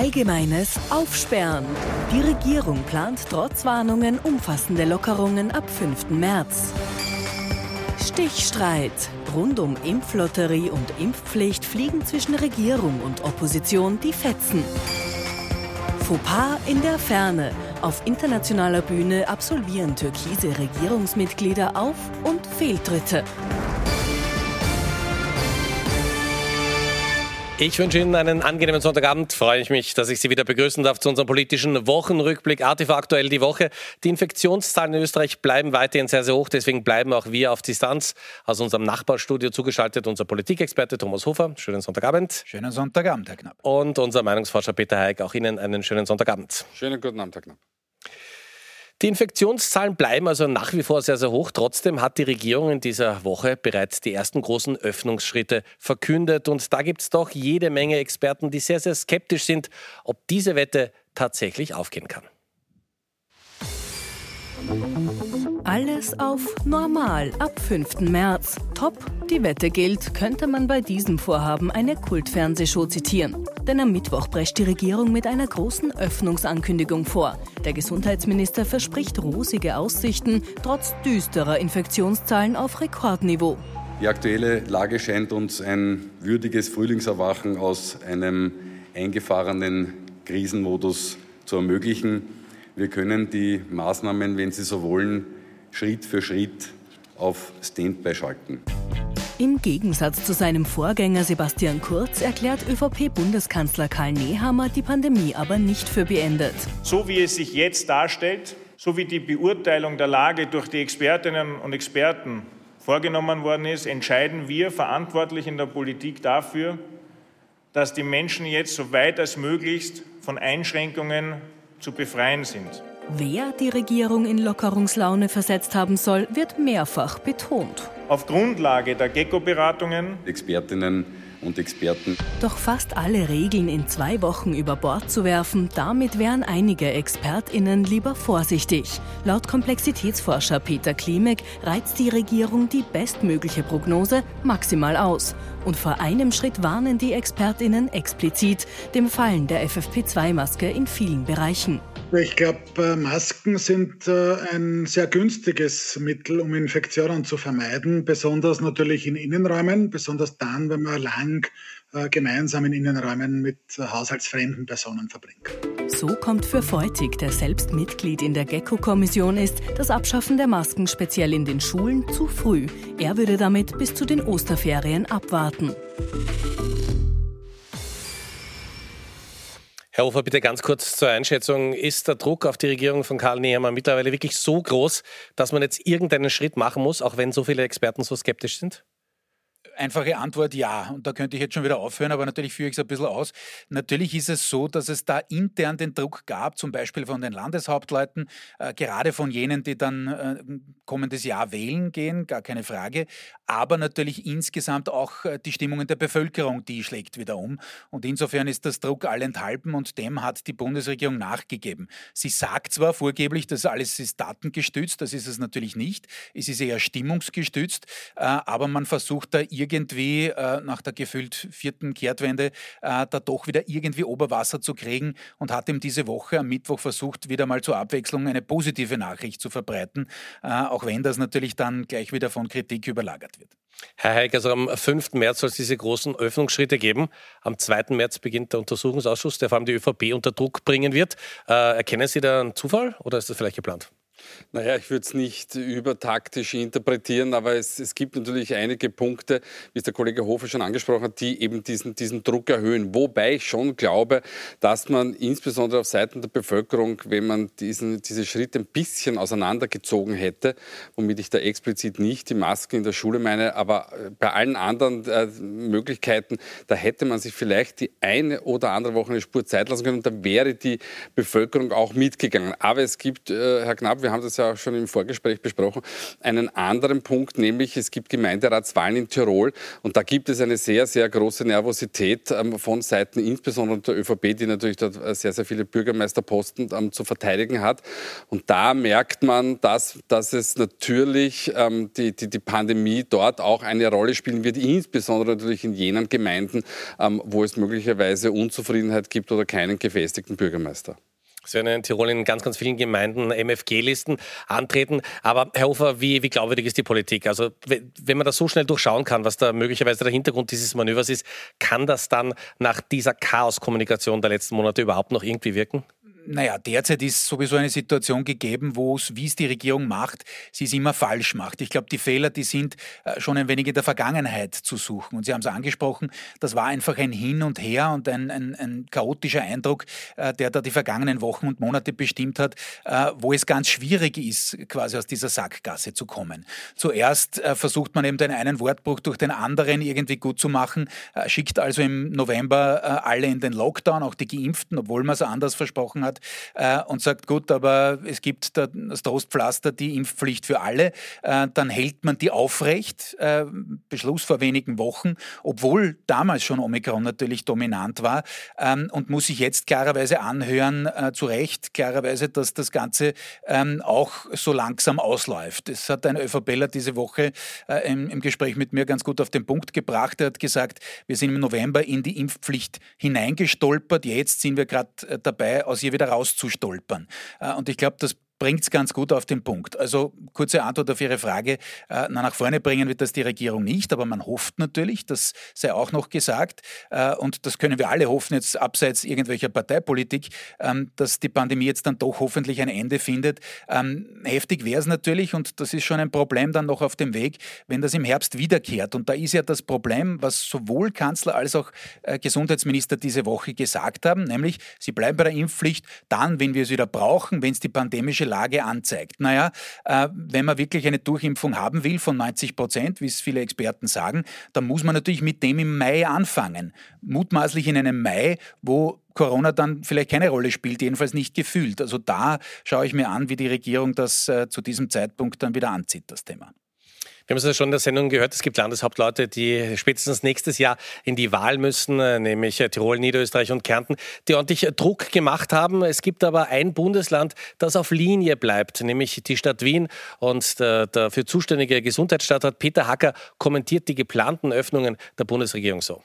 Allgemeines Aufsperren. Die Regierung plant trotz Warnungen umfassende Lockerungen ab 5. März. Stichstreit. Rund um Impflotterie und Impfpflicht fliegen zwischen Regierung und Opposition die Fetzen. Fauxpas in der Ferne. Auf internationaler Bühne absolvieren türkise Regierungsmitglieder Auf- und Fehltritte. Ich wünsche Ihnen einen angenehmen Sonntagabend. Freue ich mich, dass ich Sie wieder begrüßen darf zu unserem politischen Wochenrückblick. ATV aktuell die Woche. Die Infektionszahlen in Österreich bleiben weiterhin sehr, sehr hoch. Deswegen bleiben auch wir auf Distanz aus unserem Nachbarstudio zugeschaltet. Unser Politikexperte Thomas Hofer. Schönen Sonntagabend. Schönen Sonntagabend, Herr Knapp. Und unser Meinungsforscher Peter Heik. Auch Ihnen einen schönen Sonntagabend. Schönen guten Abend, Herr Knapp. Die Infektionszahlen bleiben also nach wie vor sehr, sehr hoch. Trotzdem hat die Regierung in dieser Woche bereits die ersten großen Öffnungsschritte verkündet. Und da gibt es doch jede Menge Experten, die sehr, sehr skeptisch sind, ob diese Wette tatsächlich aufgehen kann. Alles auf normal ab 5. März. Top, die Wette gilt, könnte man bei diesem Vorhaben eine Kultfernsehshow zitieren. Denn am Mittwoch prescht die Regierung mit einer großen Öffnungsankündigung vor. Der Gesundheitsminister verspricht rosige Aussichten, trotz düsterer Infektionszahlen auf Rekordniveau. Die aktuelle Lage scheint uns ein würdiges Frühlingserwachen aus einem eingefahrenen Krisenmodus zu ermöglichen. Wir können die Maßnahmen, wenn Sie so wollen, Schritt für Schritt auf Standby schalten. Im Gegensatz zu seinem Vorgänger Sebastian Kurz erklärt ÖVP-Bundeskanzler Karl Nehammer die Pandemie aber nicht für beendet. So wie es sich jetzt darstellt, so wie die Beurteilung der Lage durch die Expertinnen und Experten vorgenommen worden ist, entscheiden wir verantwortlich in der Politik dafür, dass die Menschen jetzt so weit als möglichst von Einschränkungen zu befreien sind. Wer die Regierung in Lockerungslaune versetzt haben soll, wird mehrfach betont. Auf Grundlage der Gecko-Beratungen Expertinnen und Experten. Doch fast alle Regeln in zwei Wochen über Bord zu werfen, damit wären einige ExpertInnen lieber vorsichtig. Laut Komplexitätsforscher Peter Klimek reizt die Regierung die bestmögliche Prognose maximal aus. Und vor einem Schritt warnen die ExpertInnen explizit dem Fallen der FFP2-Maske in vielen Bereichen. Ich glaube, Masken sind äh, ein sehr günstiges Mittel, um Infektionen zu vermeiden, besonders natürlich in Innenräumen, besonders dann, wenn man lang äh, gemeinsam in Innenräumen mit haushaltsfremden Personen verbringt. So kommt für Feutig, der selbst Mitglied in der GECKO-Kommission ist, das Abschaffen der Masken speziell in den Schulen zu früh. Er würde damit bis zu den Osterferien abwarten. Herr Hofer, bitte ganz kurz zur Einschätzung. Ist der Druck auf die Regierung von Karl Nehammer mittlerweile wirklich so groß, dass man jetzt irgendeinen Schritt machen muss, auch wenn so viele Experten so skeptisch sind? Einfache Antwort ja. Und da könnte ich jetzt schon wieder aufhören, aber natürlich führe ich es ein bisschen aus. Natürlich ist es so, dass es da intern den Druck gab, zum Beispiel von den Landeshauptleuten, äh, gerade von jenen, die dann äh, kommendes Jahr wählen gehen, gar keine Frage. Aber natürlich insgesamt auch äh, die Stimmung in der Bevölkerung, die schlägt wieder um. Und insofern ist das Druck allenthalben und dem hat die Bundesregierung nachgegeben. Sie sagt zwar vorgeblich, dass alles ist datengestützt, das ist es natürlich nicht. Es ist eher stimmungsgestützt, äh, aber man versucht da irgendwie äh, nach der gefühlt vierten Kehrtwende äh, da doch wieder irgendwie Oberwasser zu kriegen und hat ihm diese Woche am Mittwoch versucht, wieder mal zur Abwechslung eine positive Nachricht zu verbreiten, äh, auch wenn das natürlich dann gleich wieder von Kritik überlagert wird. Herr Heik, also am 5. März soll es diese großen Öffnungsschritte geben. Am 2. März beginnt der Untersuchungsausschuss, der vor allem die ÖVP unter Druck bringen wird. Äh, erkennen Sie da einen Zufall oder ist das vielleicht geplant? Naja, ich würde es nicht übertaktisch interpretieren, aber es, es, gibt natürlich einige Punkte, wie es der Kollege Hofer schon angesprochen hat, die eben diesen, diesen Druck erhöhen. Wobei ich schon glaube, dass man insbesondere auf Seiten der Bevölkerung, wenn man diesen, diese Schritte ein bisschen auseinandergezogen hätte, womit ich da explizit nicht die Masken in der Schule meine, aber äh, bei allen anderen äh, Möglichkeiten, da hätte man sich vielleicht die eine oder andere Woche eine Spur Zeit lassen können und da wäre die Bevölkerung auch mitgegangen. Aber es gibt, äh, Herr Knapp, wir wir haben das ja auch schon im Vorgespräch besprochen, einen anderen Punkt, nämlich es gibt Gemeinderatswahlen in Tirol und da gibt es eine sehr, sehr große Nervosität ähm, von Seiten insbesondere der ÖVP, die natürlich dort äh, sehr, sehr viele Bürgermeisterposten ähm, zu verteidigen hat. Und da merkt man, dass, dass es natürlich ähm, die, die, die Pandemie dort auch eine Rolle spielen wird, insbesondere natürlich in jenen Gemeinden, wo es möglicherweise Unzufriedenheit gibt oder keinen gefestigten Bürgermeister. Es werden in Tirol in ganz, ganz vielen Gemeinden MFG-Listen antreten. Aber Herr Hofer, wie, wie glaubwürdig ist die Politik? Also wenn man das so schnell durchschauen kann, was da möglicherweise der Hintergrund dieses Manövers ist, kann das dann nach dieser Chaos-Kommunikation der letzten Monate überhaupt noch irgendwie wirken? Naja, derzeit ist sowieso eine Situation gegeben, wo es, wie es die Regierung macht, sie es immer falsch macht. Ich glaube, die Fehler, die sind äh, schon ein wenig in der Vergangenheit zu suchen. Und Sie haben es angesprochen, das war einfach ein Hin und Her und ein, ein, ein chaotischer Eindruck, äh, der da die vergangenen Wochen und Monate bestimmt hat, äh, wo es ganz schwierig ist, quasi aus dieser Sackgasse zu kommen. Zuerst versucht man eben den einen Wortbruch durch den anderen irgendwie gut zu machen, schickt also im November alle in den Lockdown, auch die Geimpften, obwohl man es anders versprochen hat äh, und sagt, gut, aber es gibt da das Trostpflaster, die Impfpflicht für alle, äh, dann hält man die aufrecht. Äh, Beschluss vor wenigen Wochen, obwohl damals schon Omikron natürlich dominant war ähm, und muss sich jetzt klarerweise anhören, äh, zu Recht, klarerweise, dass das Ganze ähm, auch so langsam ausläuft. Das hat ein ÖVPler diese Woche äh, im, im Gespräch mit mir ganz gut auf den Punkt gebracht. Er hat gesagt, wir sind im November in die Impfpflicht hineingestolpert. Jetzt sind wir gerade äh, dabei, aus ihr wieder rauszustolpern. Äh, und ich glaube, das bringt es ganz gut auf den Punkt. Also kurze Antwort auf Ihre Frage. Äh, nach vorne bringen wird das die Regierung nicht, aber man hofft natürlich, das sei auch noch gesagt, äh, und das können wir alle hoffen, jetzt abseits irgendwelcher Parteipolitik, ähm, dass die Pandemie jetzt dann doch hoffentlich ein Ende findet. Ähm, heftig wäre es natürlich, und das ist schon ein Problem dann noch auf dem Weg, wenn das im Herbst wiederkehrt. Und da ist ja das Problem, was sowohl Kanzler als auch äh, Gesundheitsminister diese Woche gesagt haben, nämlich sie bleiben bei der Impfpflicht dann, wenn wir es wieder brauchen, wenn es die pandemische Lage anzeigt. Naja, äh, wenn man wirklich eine Durchimpfung haben will von 90 Prozent, wie es viele Experten sagen, dann muss man natürlich mit dem im Mai anfangen. Mutmaßlich in einem Mai, wo Corona dann vielleicht keine Rolle spielt, jedenfalls nicht gefühlt. Also da schaue ich mir an, wie die Regierung das äh, zu diesem Zeitpunkt dann wieder anzieht, das Thema. Wir haben es ja schon in der Sendung gehört, es gibt Landeshauptleute, die spätestens nächstes Jahr in die Wahl müssen, äh, nämlich äh, Tirol, Niederösterreich und Kärnten, die ordentlich Druck gemacht haben. Es gibt aber ein Bundesland, das auf Linie bleibt, nämlich die Stadt Wien. Und der dafür zuständige Gesundheitsstadtrat Peter Hacker kommentiert die geplanten Öffnungen der Bundesregierung so.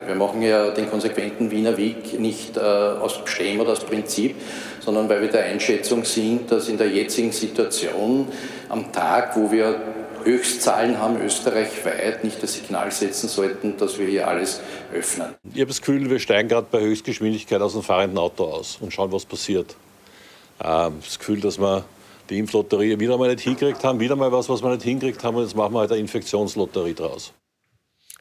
Wir machen ja den konsequenten Wiener Weg nicht äh, aus oder aus Prinzip, sondern weil wir der Einschätzung sind, dass in der jetzigen Situation am Tag, wo wir Höchstzahlen haben österreichweit, nicht das Signal setzen sollten, dass wir hier alles öffnen. Ich habe das Gefühl, wir steigen gerade bei Höchstgeschwindigkeit aus dem fahrenden Auto aus und schauen, was passiert. Ähm, das Gefühl, dass wir die Impflotterie wieder mal nicht hingekriegt haben, wieder mal was, was wir nicht hingekriegt haben und jetzt machen wir halt eine Infektionslotterie draus.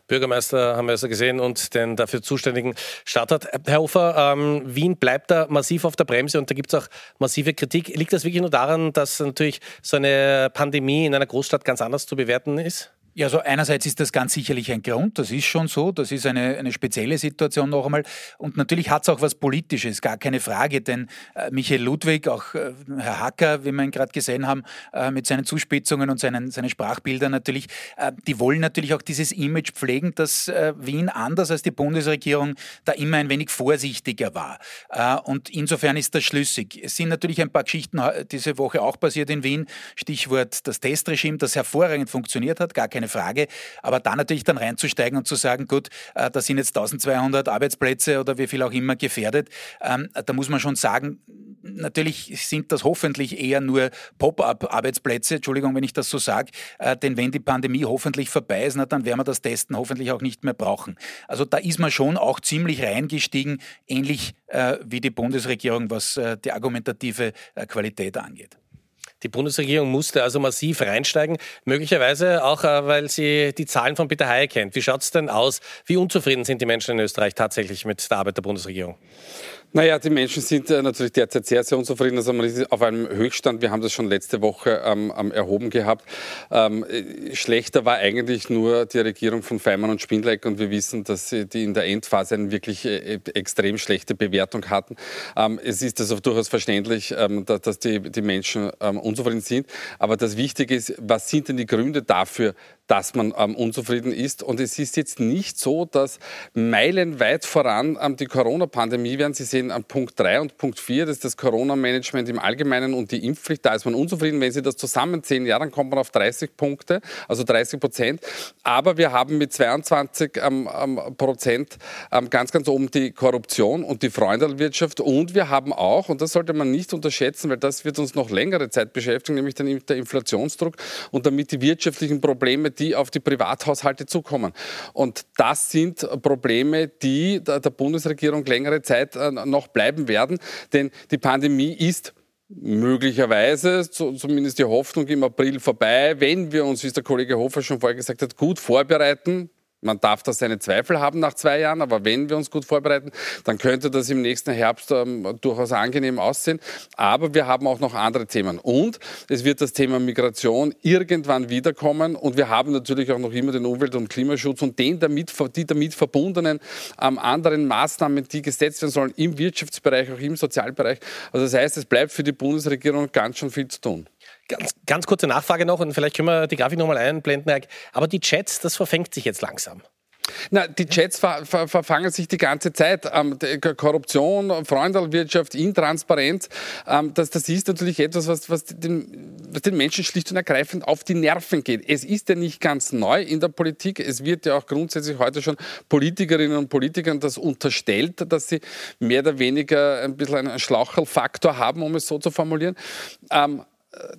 Bürgermeister haben wir also gesehen und den dafür zuständigen Stadtrat. Herr Hofer, ähm, Wien bleibt da massiv auf der Bremse und da gibt es auch massive Kritik. Liegt das wirklich nur daran, dass natürlich so eine Pandemie in einer Großstadt ganz anders zu bewerten ist? Ja, also einerseits ist das ganz sicherlich ein Grund, das ist schon so, das ist eine, eine spezielle Situation noch einmal. Und natürlich hat es auch was Politisches, gar keine Frage, denn äh, Michael Ludwig, auch äh, Herr Hacker, wie wir ihn gerade gesehen haben, äh, mit seinen Zuspitzungen und seinen, seinen Sprachbildern natürlich, äh, die wollen natürlich auch dieses Image pflegen, dass äh, Wien anders als die Bundesregierung da immer ein wenig vorsichtiger war. Äh, und insofern ist das schlüssig. Es sind natürlich ein paar Geschichten diese Woche auch passiert in Wien, Stichwort das Testregime, das hervorragend funktioniert hat, gar keine keine Frage. Aber da natürlich dann reinzusteigen und zu sagen, gut, äh, da sind jetzt 1200 Arbeitsplätze oder wie viel auch immer gefährdet, ähm, da muss man schon sagen, natürlich sind das hoffentlich eher nur Pop-up-Arbeitsplätze, Entschuldigung, wenn ich das so sage, äh, denn wenn die Pandemie hoffentlich vorbei ist, na, dann werden wir das Testen hoffentlich auch nicht mehr brauchen. Also da ist man schon auch ziemlich reingestiegen, ähnlich äh, wie die Bundesregierung, was äh, die argumentative äh, Qualität angeht. Die Bundesregierung musste also massiv reinsteigen, möglicherweise auch, äh, weil sie die Zahlen von Peter Heyer kennt. Wie schaut es denn aus? Wie unzufrieden sind die Menschen in Österreich tatsächlich mit der Arbeit der Bundesregierung? Naja, die Menschen sind äh, natürlich derzeit sehr, sehr unzufrieden. Also man ist auf einem Höchststand. Wir haben das schon letzte Woche ähm, erhoben gehabt. Ähm, äh, schlechter war eigentlich nur die Regierung von Feimann und Spindleck. Und wir wissen, dass die in der Endphase eine wirklich äh, extrem schlechte Bewertung hatten. Ähm, es ist also durchaus verständlich, ähm, dass, dass die, die Menschen ähm, unzufrieden sind. Aber das Wichtige ist, was sind denn die Gründe dafür, dass man ähm, unzufrieden ist. Und es ist jetzt nicht so, dass meilenweit voran ähm, die Corona-Pandemie werden. Sie sehen am Punkt 3 und Punkt 4, das ist das Corona-Management im Allgemeinen und die Impfpflicht. Da ist man unzufrieden. Wenn Sie das zusammenziehen, ja, dann kommt man auf 30 Punkte, also 30 Prozent. Aber wir haben mit 22 ähm, ähm, Prozent ähm, ganz, ganz oben die Korruption und die Freundelwirtschaft. Und wir haben auch, und das sollte man nicht unterschätzen, weil das wird uns noch längere Zeit beschäftigen, nämlich der Inflationsdruck und damit die wirtschaftlichen Probleme, die auf die Privathaushalte zukommen. Und das sind Probleme, die der Bundesregierung längere Zeit äh, noch bleiben werden, denn die Pandemie ist möglicherweise, zumindest die Hoffnung im April vorbei, wenn wir uns, wie es der Kollege Hofer schon vorher gesagt hat, gut vorbereiten, man darf da seine Zweifel haben nach zwei Jahren, aber wenn wir uns gut vorbereiten, dann könnte das im nächsten Herbst ähm, durchaus angenehm aussehen. Aber wir haben auch noch andere Themen. Und es wird das Thema Migration irgendwann wiederkommen. Und wir haben natürlich auch noch immer den Umwelt- und Klimaschutz und den damit, die damit verbundenen ähm, anderen Maßnahmen, die gesetzt werden sollen im Wirtschaftsbereich, auch im Sozialbereich. Also das heißt, es bleibt für die Bundesregierung ganz schön viel zu tun. Ganz, ganz kurze Nachfrage noch und vielleicht können wir die Grafik nochmal einblenden. Aber die Chats, das verfängt sich jetzt langsam. Na, die Chats ver ver verfangen sich die ganze Zeit. Ähm, Korruption, Freundelwirtschaft, Intransparenz, ähm, das, das ist natürlich etwas, was, was, den, was den Menschen schlicht und ergreifend auf die Nerven geht. Es ist ja nicht ganz neu in der Politik. Es wird ja auch grundsätzlich heute schon Politikerinnen und Politikern das unterstellt, dass sie mehr oder weniger ein bisschen einen Schlauchelfaktor haben, um es so zu formulieren. Ähm,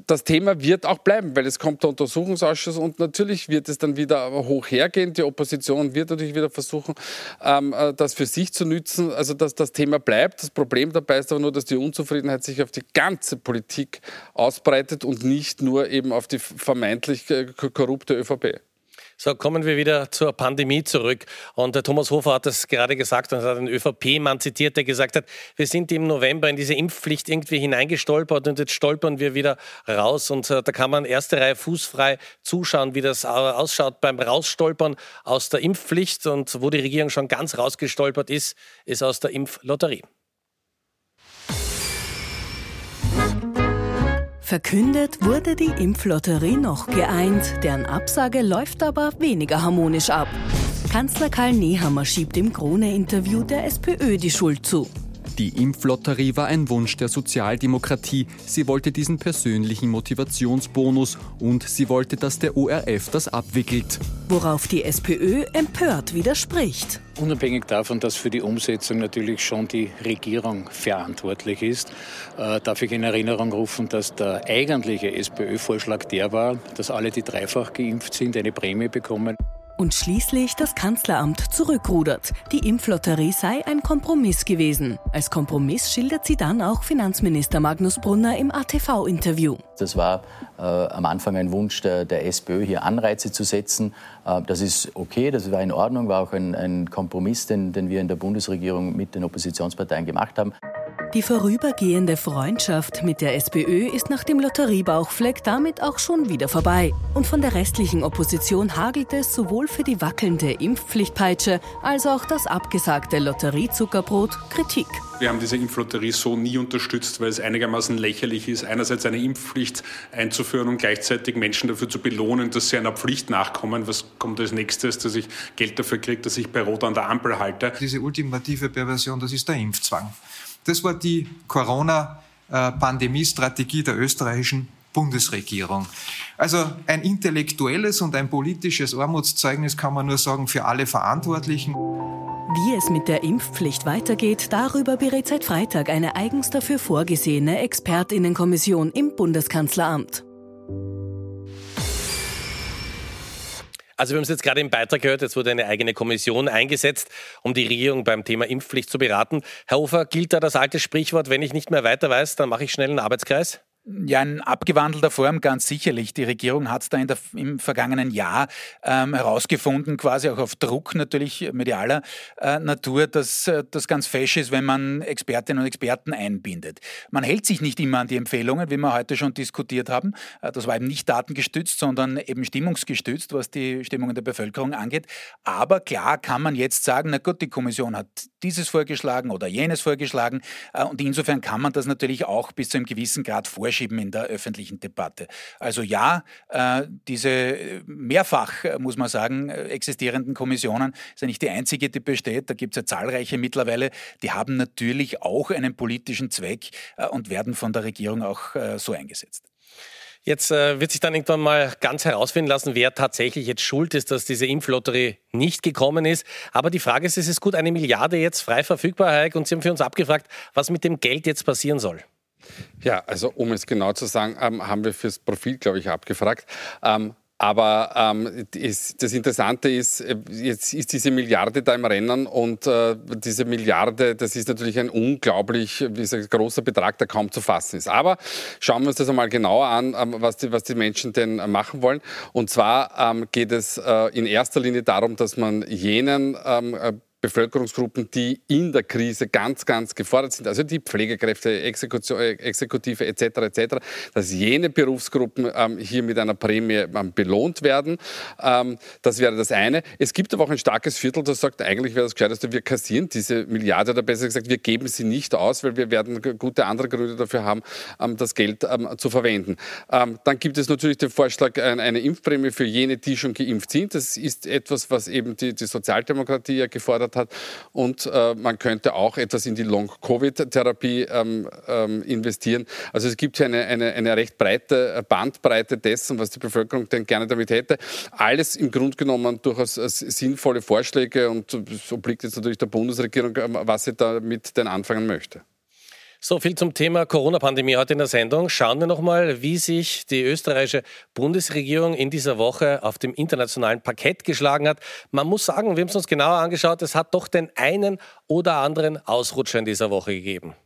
das Thema wird auch bleiben, weil es kommt der Untersuchungsausschuss und natürlich wird es dann wieder hoch hergehen. Die Opposition wird natürlich wieder versuchen, ähm, äh, das für sich zu nützen. Also dass das Thema bleibt. Das Problem dabei ist aber nur, dass die Unzufriedenheit sich auf die ganze Politik ausbreitet und nicht nur eben auf die vermeintlich äh, korrupte ÖVP. So, kommen wir wieder zur Pandemie zurück. Und der Thomas Hofer hat das gerade gesagt und hat einen ÖVP-Mann zitiert, der gesagt hat, wir sind im November in diese Impfpflicht irgendwie hineingestolpert und jetzt stolpern wir wieder raus. Und äh, da kann man erste Reihe fußfrei zuschauen, wie das ausschaut beim Rausstolpern aus der Impfpflicht. Und wo die Regierung schon ganz rausgestolpert ist, ist aus der Impflotterie. Verkündet wurde die Impflotterie noch geeint, deren Absage läuft aber weniger harmonisch ab. Kanzler Karl Nehammer schiebt im Krone-Interview der SPÖ die Schuld zu. Die Impflotterie war ein Wunsch der Sozialdemokratie. Sie wollte diesen persönlichen Motivationsbonus und sie wollte, dass der ORF das abwickelt. Worauf die SPÖ empört widerspricht. Unabhängig davon, dass für die Umsetzung natürlich schon die Regierung verantwortlich ist, äh, darf ich in Erinnerung rufen, dass der eigentliche SPÖ-Vorschlag der war, dass alle, die dreifach geimpft sind, eine Prämie bekommen und schließlich das Kanzleramt zurückrudert. Die Impflotterie sei ein Kompromiss gewesen. Als Kompromiss schildert sie dann auch Finanzminister Magnus Brunner im ATV-Interview. Das war äh, am Anfang ein Wunsch der, der, SPÖ, hier Anreize zu setzen. Äh, das ist okay, das war in Ordnung, war auch ein, ein Kompromiss, den, den wir in der Bundesregierung mit den Oppositionsparteien gemacht haben. Die vorübergehende Freundschaft mit der SPÖ ist nach dem Lotteriebauchfleck damit auch schon wieder vorbei. Und von der restlichen Opposition hagelt es sowohl für die wackelnde Impfpflichtpeitsche als auch das abgesagte Lotteriezuckerbrot Kritik. Wir haben diese Impflotterie so nie unterstützt, weil es einigermaßen lächerlich ist, einerseits eine Impfpflicht einzuführen und gleichzeitig Menschen dafür zu belohnen, dass sie einer Pflicht nachkommen. Was kommt als nächstes, dass ich Geld dafür kriege, dass ich bei Rot an der Ampel halte? Diese ultimative Perversion, das ist der Impfzwang. Das war die Corona-Pandemie-Strategie der österreichischen Bundesregierung. Also ein intellektuelles und ein politisches Armutszeugnis kann man nur sagen für alle Verantwortlichen. Wie es mit der Impfpflicht weitergeht, darüber berät seit Freitag eine eigens dafür vorgesehene Expertinnenkommission im Bundeskanzleramt. Also wir haben es jetzt gerade im Beitrag gehört, jetzt wurde eine eigene Kommission eingesetzt, um die Regierung beim Thema Impfpflicht zu beraten. Herr Hofer, gilt da das alte Sprichwort, wenn ich nicht mehr weiter weiß, dann mache ich schnell einen Arbeitskreis? Ja, in abgewandelter Form ganz sicherlich. Die Regierung hat es da der, im vergangenen Jahr ähm, herausgefunden, quasi auch auf Druck natürlich medialer äh, Natur, dass äh, das ganz fesch ist, wenn man Expertinnen und Experten einbindet. Man hält sich nicht immer an die Empfehlungen, wie wir heute schon diskutiert haben. Äh, das war eben nicht datengestützt, sondern eben stimmungsgestützt, was die Stimmung in der Bevölkerung angeht. Aber klar kann man jetzt sagen, na gut, die Kommission hat dieses vorgeschlagen oder jenes vorgeschlagen. Äh, und insofern kann man das natürlich auch bis zu einem gewissen Grad vorschieben vorschieben in der öffentlichen Debatte. Also ja, äh, diese mehrfach, äh, muss man sagen, äh, existierenden Kommissionen ja nicht die einzige, die besteht. Da gibt es ja zahlreiche mittlerweile. Die haben natürlich auch einen politischen Zweck und werden von der Regierung auch so eingesetzt. Jetzt äh, wird sich dann irgendwann mal ganz herausfinden lassen, wer tatsächlich jetzt schuld ist, dass diese Impflotterie nicht gekommen ist. Aber die Frage ist, es ist gut eine Milliarde jetzt frei verfügbar, Herr Heik, und Sie haben für uns abgefragt, was mit dem Geld jetzt passieren soll. Ja, also um es genau zu sagen, ähm, haben wir fürs Profil, glaube ich, abgefragt. Ähm, aber ähm, ist, das Interessante ist, äh, jetzt ist diese Milliarde da im Rennen und äh, diese Milliarde, das ist natürlich ein unglaublich dieser großer Betrag, der kaum zu fassen ist. Aber schauen wir uns das einmal genauer an, ähm, was, die, was die Menschen denn machen wollen. Und zwar ähm, geht es äh, in erster Linie darum, dass man jenen ähm, äh, Bevölkerungsgruppen, die in der Krise ganz, ganz gefordert sind, also die Pflegekräfte, äh, Exekutive etc., etc., dass jene Berufsgruppen ähm, hier mit einer Prämie ähm, belohnt werden. Ähm, das wäre das eine. Es gibt aber auch ein starkes Viertel, das sagt, eigentlich wäre das Gescheiteste, wir kassieren diese Milliarde oder besser gesagt, wir geben sie nicht aus, weil wir werden gute andere Gründe dafür haben, ähm, das Geld ähm, zu verwenden. Ähm, dann gibt es natürlich den Vorschlag, eine Impfprämie für jene, die schon geimpft sind. Das ist etwas, was eben die, die Sozialdemokratie ja gefordert gefordert hat. Und äh, man könnte auch etwas in die Long-Covid-Therapie ähm, ähm, investieren. Also es gibt hier eine, eine, eine recht breite Bandbreite dessen, was die Bevölkerung denn gerne damit hätte. Alles im Grunde genommen durchaus sinnvolle Vorschläge und so obliegt jetzt natürlich der Bundesregierung, ähm, was sie damit denn anfangen möchte. So viel zum Thema Corona-Pandemie heute in der Sendung. Schauen wir nochmal, wie sich die österreichische Bundesregierung in dieser Woche auf dem internationalen Parkett geschlagen hat. Man muss sagen, wir haben es uns genauer angeschaut, es hat doch den einen oder anderen Ausrutscher in dieser Woche gegeben.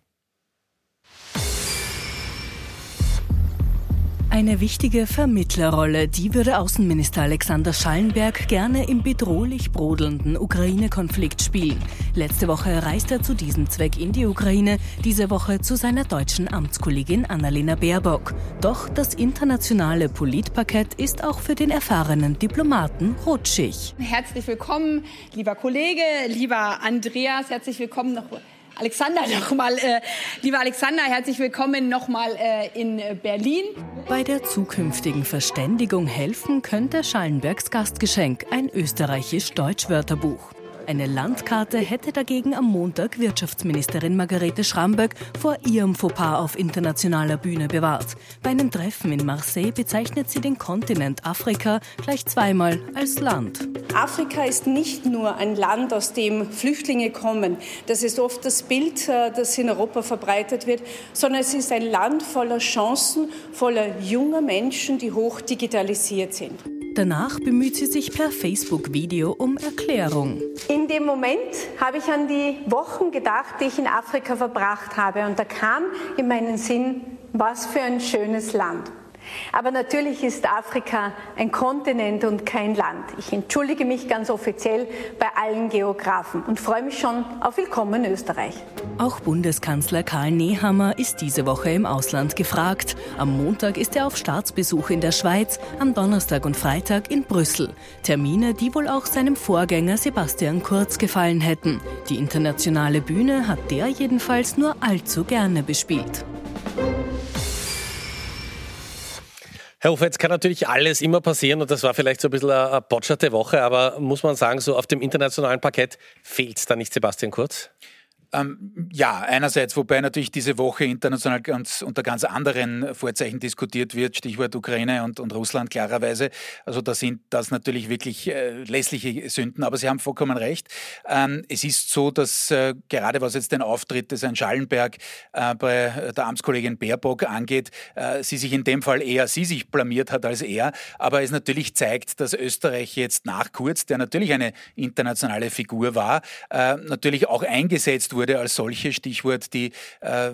Eine wichtige Vermittlerrolle, die würde Außenminister Alexander Schallenberg gerne im bedrohlich brodelnden Ukraine-Konflikt spielen. Letzte Woche reist er zu diesem Zweck in die Ukraine, diese Woche zu seiner deutschen Amtskollegin Annalena Baerbock. Doch das internationale Politpaket ist auch für den erfahrenen Diplomaten rutschig. Herzlich willkommen, lieber Kollege, lieber Andreas, herzlich willkommen noch Alexander nochmal, äh, lieber Alexander, herzlich willkommen nochmal äh, in Berlin. Bei der zukünftigen Verständigung helfen könnte Schallenbergs Gastgeschenk, ein österreichisch-deutsch-Wörterbuch. Eine Landkarte hätte dagegen am Montag Wirtschaftsministerin Margarete Schramböck vor ihrem Fauxpas auf internationaler Bühne bewahrt. Bei einem Treffen in Marseille bezeichnet sie den Kontinent Afrika gleich zweimal als Land. Afrika ist nicht nur ein Land, aus dem Flüchtlinge kommen. Das ist oft das Bild, äh, das in Europa verbreitet wird, sondern es ist ein Land voller Chancen, voller junger Menschen, die hoch digitalisiert sind. Danach bemüht sie sich per Facebook-Video um Erklärung. In dem Moment habe ich an die Wochen gedacht, die ich in Afrika verbracht habe. Und da kam in meinen Sinn, was für ein schönes Land. Aber natürlich ist Afrika ein Kontinent und kein Land. Ich entschuldige mich ganz offiziell bei allen Geografen und freue mich schon auf Willkommen in Österreich. Auch Bundeskanzler Karl Nehammer ist diese Woche im Ausland gefragt. Am Montag ist er auf Staatsbesuch in der Schweiz, am Donnerstag und Freitag in Brüssel. Termine, die wohl auch seinem Vorgänger Sebastian Kurz gefallen hätten. Die internationale Bühne hat der jedenfalls nur allzu gerne bespielt. Herr Hofer, jetzt kann natürlich alles immer passieren und das war vielleicht so ein bisschen eine botscherte Woche, aber muss man sagen, so auf dem internationalen Parkett fehlt da nicht Sebastian Kurz? Ähm, ja, einerseits, wobei natürlich diese Woche international ganz, unter ganz anderen Vorzeichen diskutiert wird, Stichwort Ukraine und, und Russland klarerweise. Also da sind das natürlich wirklich äh, lässliche Sünden, aber Sie haben vollkommen recht. Ähm, es ist so, dass äh, gerade was jetzt den Auftritt des Herrn Schallenberg äh, bei der Amtskollegin Baerbock angeht, äh, sie sich in dem Fall eher sie sich blamiert hat als er, aber es natürlich zeigt, dass Österreich jetzt nach Kurz, der natürlich eine internationale Figur war, äh, natürlich auch eingesetzt wurde wurde als solche. Stichwort die, äh,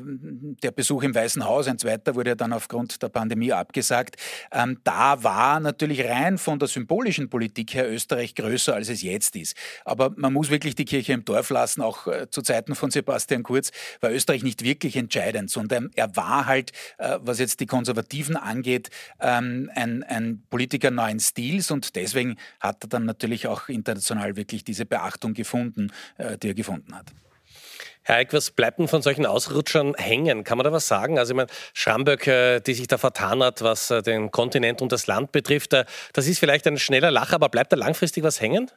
der Besuch im Weißen Haus, ein zweiter wurde dann aufgrund der Pandemie abgesagt. Ähm, da war natürlich rein von der symbolischen Politik her Österreich größer, als es jetzt ist. Aber man muss wirklich die Kirche im Dorf lassen, auch äh, zu Zeiten von Sebastian Kurz war Österreich nicht wirklich entscheidend, sondern er war halt, äh, was jetzt die Konservativen angeht, ähm, ein, ein Politiker neuen Stils und deswegen hat er dann natürlich auch international wirklich diese Beachtung gefunden, äh, die er gefunden hat. Herr Eick, was bleibt denn von solchen Ausrutschern hängen? Kann man da was sagen? Also ich meine, Schramböck, die sich da vertan hat, was äh, den Kontinent und das Land betrifft, äh, das ist vielleicht ein schneller Lacher, aber bleibt da langfristig was hängen?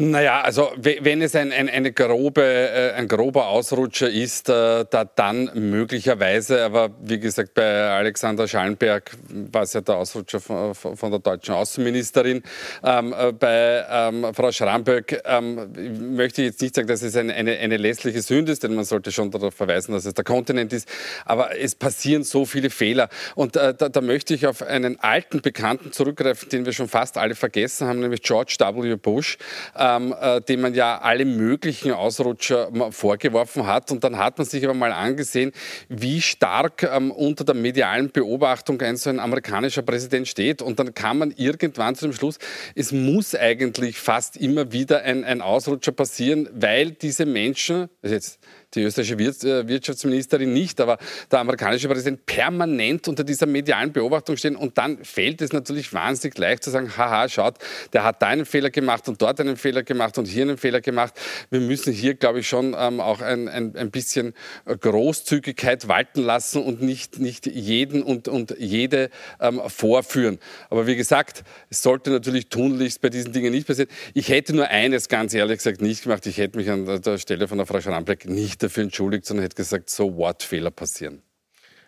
Naja, also wenn es ein, ein, eine grobe, äh, ein grober Ausrutscher ist, äh, da dann möglicherweise, aber wie gesagt, bei Alexander Schallenberg war es ja der Ausrutscher von, von der deutschen Außenministerin. Ähm, äh, bei ähm, Frau Schramböck ähm, möchte ich jetzt nicht sagen, dass es eine, eine, eine lässliche Sünde ist, denn man sollte schon darauf verweisen, dass es der Kontinent ist. Aber es passieren so viele Fehler. Und äh, da, da möchte ich auf einen alten Bekannten zurückgreifen, den wir schon fast alle vergessen haben, nämlich George W. Bush. Äh, ähm, äh, dem man ja alle möglichen Ausrutscher vorgeworfen hat. Und dann hat man sich aber mal angesehen, wie stark ähm, unter der medialen Beobachtung ein so ein amerikanischer Präsident steht. Und dann kam man irgendwann zu dem Schluss, es muss eigentlich fast immer wieder ein, ein Ausrutscher passieren, weil diese Menschen, jetzt die österreichische äh, Wirtschaftsministerin nicht, aber der amerikanische Präsident permanent unter dieser medialen Beobachtung stehen. Und dann fällt es natürlich wahnsinnig leicht zu sagen, haha, schaut, der hat da einen Fehler gemacht und dort einen Fehler gemacht und hier einen Fehler gemacht. Wir müssen hier, glaube ich, schon ähm, auch ein, ein, ein bisschen Großzügigkeit walten lassen und nicht, nicht jeden und, und jede ähm, vorführen. Aber wie gesagt, es sollte natürlich tunlichst bei diesen Dingen nicht passieren. Ich hätte nur eines ganz ehrlich gesagt nicht gemacht. Ich hätte mich an der Stelle von der Frau Schrambeck nicht nicht dafür entschuldigt, sondern hätte gesagt, so what, Fehler passieren.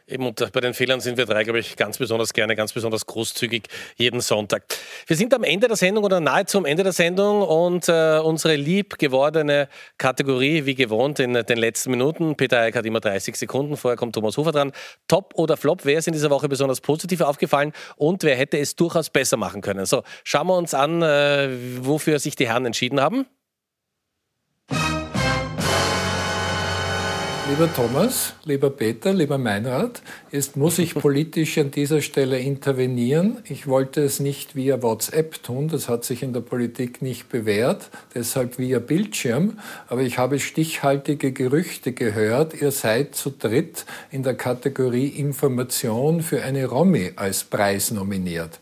Eben, und bei den Fehlern sind wir drei, glaube ich, ganz besonders gerne, ganz besonders großzügig jeden Sonntag. Wir sind am Ende der Sendung oder nahezu am Ende der Sendung und äh, unsere lieb gewordene Kategorie, wie gewohnt in den letzten Minuten. Peter Eick hat immer 30 Sekunden, vorher kommt Thomas Hofer dran. Top oder Flop, wer ist in dieser Woche besonders positiv aufgefallen und wer hätte es durchaus besser machen können? So, schauen wir uns an, äh, wofür sich die Herren entschieden haben. Lieber Thomas, lieber Peter, lieber Meinrad, jetzt muss ich politisch an dieser Stelle intervenieren. Ich wollte es nicht via WhatsApp tun, das hat sich in der Politik nicht bewährt, deshalb via Bildschirm. Aber ich habe stichhaltige Gerüchte gehört, ihr seid zu dritt in der Kategorie Information für eine Romi als Preis nominiert.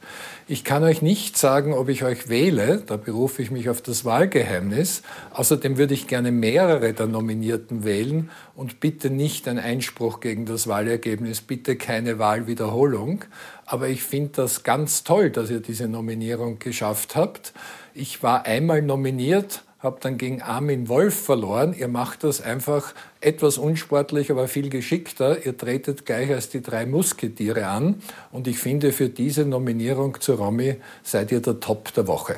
Ich kann euch nicht sagen, ob ich euch wähle, da berufe ich mich auf das Wahlgeheimnis. Außerdem würde ich gerne mehrere der Nominierten wählen und bitte nicht ein Einspruch gegen das Wahlergebnis, bitte keine Wahlwiederholung. Aber ich finde das ganz toll, dass ihr diese Nominierung geschafft habt. Ich war einmal nominiert, habe dann gegen Armin Wolf verloren. Ihr macht das einfach etwas unsportlich, aber viel geschickter. Ihr tretet gleich als die drei Musketiere an. Und ich finde, für diese Nominierung zu Romy seid ihr der Top der Woche.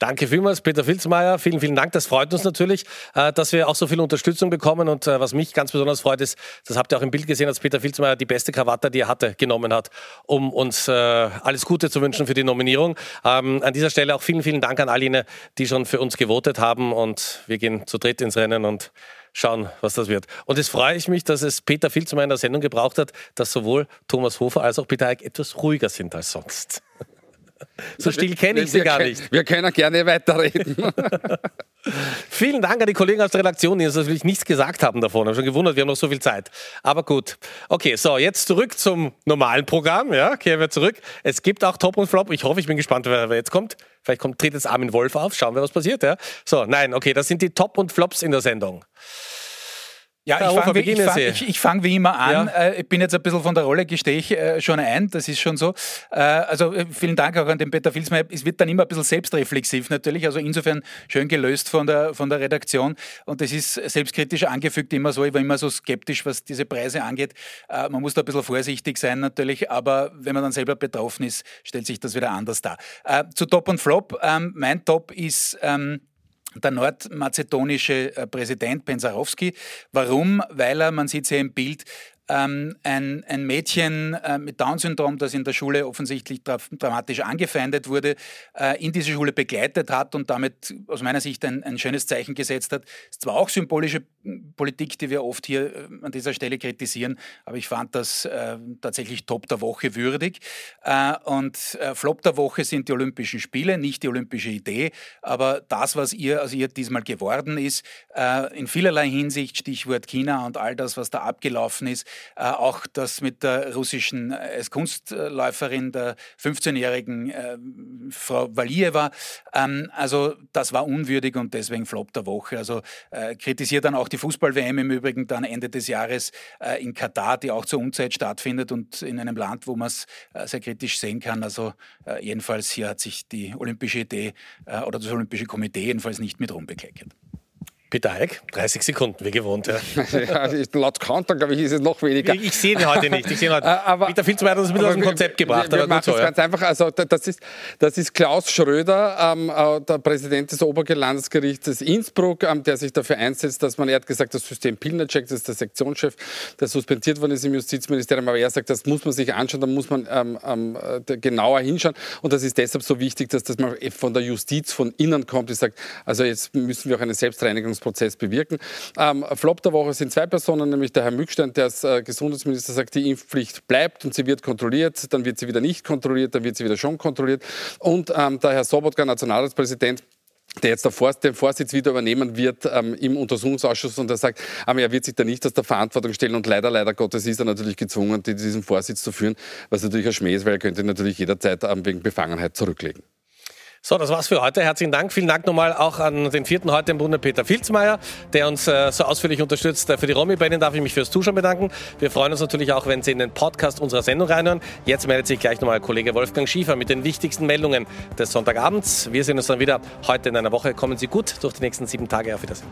Danke vielmals, Peter Filzmeier. Vielen, vielen Dank. Das freut uns natürlich, äh, dass wir auch so viel Unterstützung bekommen. Und äh, was mich ganz besonders freut, ist, das habt ihr auch im Bild gesehen, dass Peter Filzmeier die beste Krawatte, die er hatte, genommen hat, um uns äh, alles Gute zu wünschen für die Nominierung. Ähm, an dieser Stelle auch vielen, vielen Dank an all jene, die schon für uns gewotet haben. Und wir gehen zu dritt ins Rennen und schauen, was das wird. Und es freue ich mich, dass es Peter Filzmeier in der Sendung gebraucht hat, dass sowohl Thomas Hofer als auch Peter Eick etwas ruhiger sind als sonst. So still kenne ich sie gar nicht. Wir können gerne weiterreden. Vielen Dank an die Kollegen aus der Redaktion, die uns natürlich nichts gesagt haben davon. Ich habe schon gewundert, wir haben noch so viel Zeit. Aber gut. Okay, so, jetzt zurück zum normalen Programm. Ja, kehren wir zurück. Es gibt auch Top und Flop. Ich hoffe, ich bin gespannt, wer, wer jetzt kommt. Vielleicht kommt, tritt jetzt Armin Wolf auf. Schauen wir, was passiert. Ja. So, nein, okay, das sind die Top und Flops in der Sendung. Ja, ich fange wie, fang, ich, ich fang wie immer an. Ja. Äh, ich bin jetzt ein bisschen von der Rolle, gestehe ich äh, schon ein, das ist schon so. Äh, also vielen Dank auch an den Peter Filsmeier. Es wird dann immer ein bisschen selbstreflexiv natürlich, also insofern schön gelöst von der, von der Redaktion und das ist selbstkritisch angefügt immer so. Ich war immer so skeptisch, was diese Preise angeht. Man muss da ein bisschen vorsichtig sein natürlich, aber wenn man dann selber betroffen ist, stellt sich das wieder anders dar. Zu Top und Flop. Ähm, mein Top ist ähm, der nordmazedonische äh, Präsident Pensarowski. Warum? Weil er, man sieht es ja im Bild, ähm, ein, ein Mädchen äh, mit Down-Syndrom, das in der Schule offensichtlich dra dramatisch angefeindet wurde, äh, in diese Schule begleitet hat und damit aus meiner Sicht ein, ein schönes Zeichen gesetzt hat. Es ist zwar auch symbolische Politik, die wir oft hier äh, an dieser Stelle kritisieren, aber ich fand das äh, tatsächlich Top der Woche würdig. Äh, und äh, Flop der Woche sind die Olympischen Spiele, nicht die olympische Idee, aber das, was ihr, also ihr diesmal geworden ist, in vielerlei Hinsicht, Stichwort China und all das, was da abgelaufen ist, auch das mit der russischen Kunstläuferin, der 15-jährigen Frau Valieva, ähm, also das war unwürdig und deswegen Flop der Woche. Also kritisiert dann auch die Fußball-WM im Übrigen dann Ende des Jahres äh, in Katar, die auch zur Unzeit stattfindet und in einem Land, wo man es äh, sehr kritisch sehen kann. Also äh, jedenfalls hier hat sich die olympische Idee äh, oder das Olympische Komitee jedenfalls nicht mit Ruhm bekleckert. Peter Heik, 30 Sekunden, wie gewohnt. Ja. ja, laut Counter, glaube ich, ist es noch weniger. Ich, ich sehe ihn heute nicht. Ich sehe ihn heute. Äh, aber, Peter Filzmeier hat uns ein bisschen aus dem Konzept gebracht. Wir, wir machen so, ja. ganz einfach. Also, das ist, das ist Klaus Schröder, ähm, äh, der Präsident des Oberlandesgerichtes Innsbruck, ähm, der sich dafür einsetzt, dass man, er hat gesagt, das System Pilnacek, das ist der Sektionschef, der suspendiert worden ist im Justizministerium, aber er sagt, das muss man sich anschauen, da muss man ähm, ähm genauer hinschauen. Und das ist deshalb so wichtig, dass das mal von der Justiz von innen kommt, die sagt, also jetzt müssen wir auch eine Selbstreinigung Prozess bewirken. Ähm, Flop der Woche sind zwei Personen, nämlich der Herr Mückstein, der als äh, Gesundheitsminister sagt, die Impfpflicht bleibt und sie wird kontrolliert, dann wird sie wieder nicht kontrolliert, dann wird sie wieder schon kontrolliert. Und ähm, der Herr Sobotka, Nationalratspräsident, der jetzt den Vorsitz wieder übernehmen wird ähm, im Untersuchungsausschuss und er sagt, aber er wird sich da nicht aus der Verantwortung stellen und leider, leider Gottes ist er natürlich gezwungen, diesen Vorsitz zu führen, was natürlich ein Schmäh ist, weil er könnte natürlich jederzeit ähm, wegen Befangenheit zurücklegen. So, das war's für heute. Herzlichen Dank. Vielen Dank nochmal auch an den vierten heute im Bunde, Peter Filzmeier, der uns äh, so ausführlich unterstützt. Äh, für die Romy, bei Ihnen darf ich mich fürs Zuschauen bedanken. Wir freuen uns natürlich auch, wenn Sie in den Podcast unserer Sendung reinhören. Jetzt meldet sich gleich nochmal Kollege Wolfgang Schiefer mit den wichtigsten Meldungen des Sonntagabends. Wir sehen uns dann wieder heute in einer Woche. Kommen Sie gut durch die nächsten sieben Tage. Auf Wiedersehen.